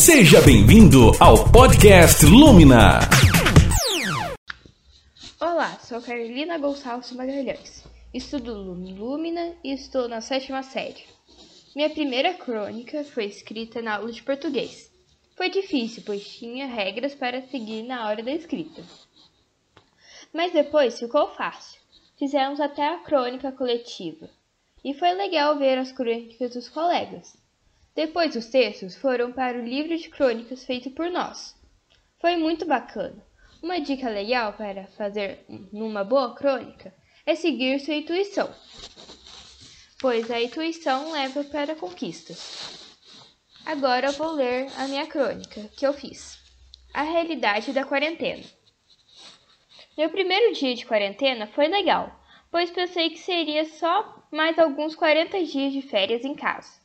Seja bem-vindo ao podcast Lumina. Olá, sou Carolina Gonçalves Magalhães. Estudo Lumina e estou na sétima série. Minha primeira crônica foi escrita na aula de português. Foi difícil, pois tinha regras para seguir na hora da escrita. Mas depois ficou fácil. Fizemos até a crônica coletiva. E foi legal ver as crônicas dos colegas. Depois os textos foram para o livro de crônicas feito por nós. Foi muito bacana. Uma dica legal para fazer numa boa crônica é seguir sua intuição, pois a intuição leva para conquistas. Agora vou ler a minha crônica que eu fiz. A realidade da quarentena. Meu primeiro dia de quarentena foi legal, pois pensei que seria só mais alguns 40 dias de férias em casa.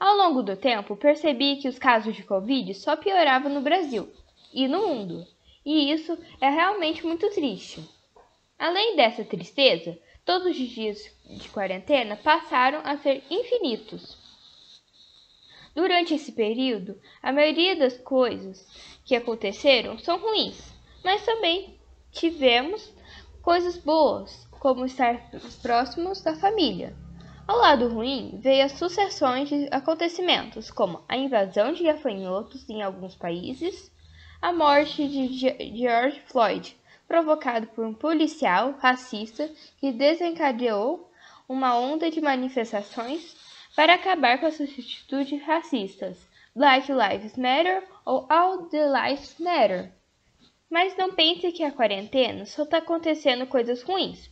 Ao longo do tempo, percebi que os casos de Covid só pioravam no Brasil e no mundo, e isso é realmente muito triste. Além dessa tristeza, todos os dias de quarentena passaram a ser infinitos. Durante esse período, a maioria das coisas que aconteceram são ruins, mas também tivemos coisas boas, como estar próximos da família. Ao lado ruim veio as sucessões de acontecimentos, como a invasão de gafanhotos em alguns países, a morte de George Floyd, provocado por um policial racista que desencadeou uma onda de manifestações para acabar com as atitudes racistas, Black Lives Matter ou All the Lives Matter. Mas não pense que a quarentena só está acontecendo coisas ruins.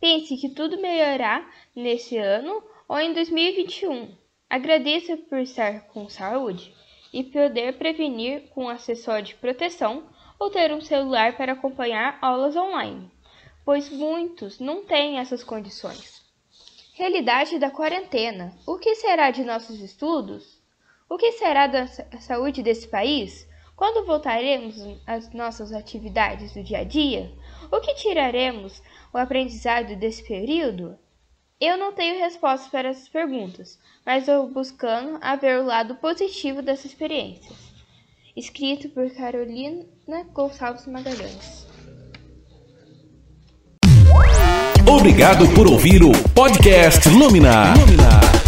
Pense que tudo melhorará nesse ano ou em 2021. Agradeça por estar com saúde e poder prevenir com acessório de proteção ou ter um celular para acompanhar aulas online, pois muitos não têm essas condições. Realidade da quarentena: o que será de nossos estudos? O que será da saúde desse país? Quando voltaremos às nossas atividades do dia a dia? O que tiraremos o aprendizado desse período? Eu não tenho respostas para essas perguntas, mas estou buscando a ver o lado positivo dessa experiência. Escrito por Carolina Gonçalves Magalhães. Obrigado por ouvir o podcast Lumina. Lumina.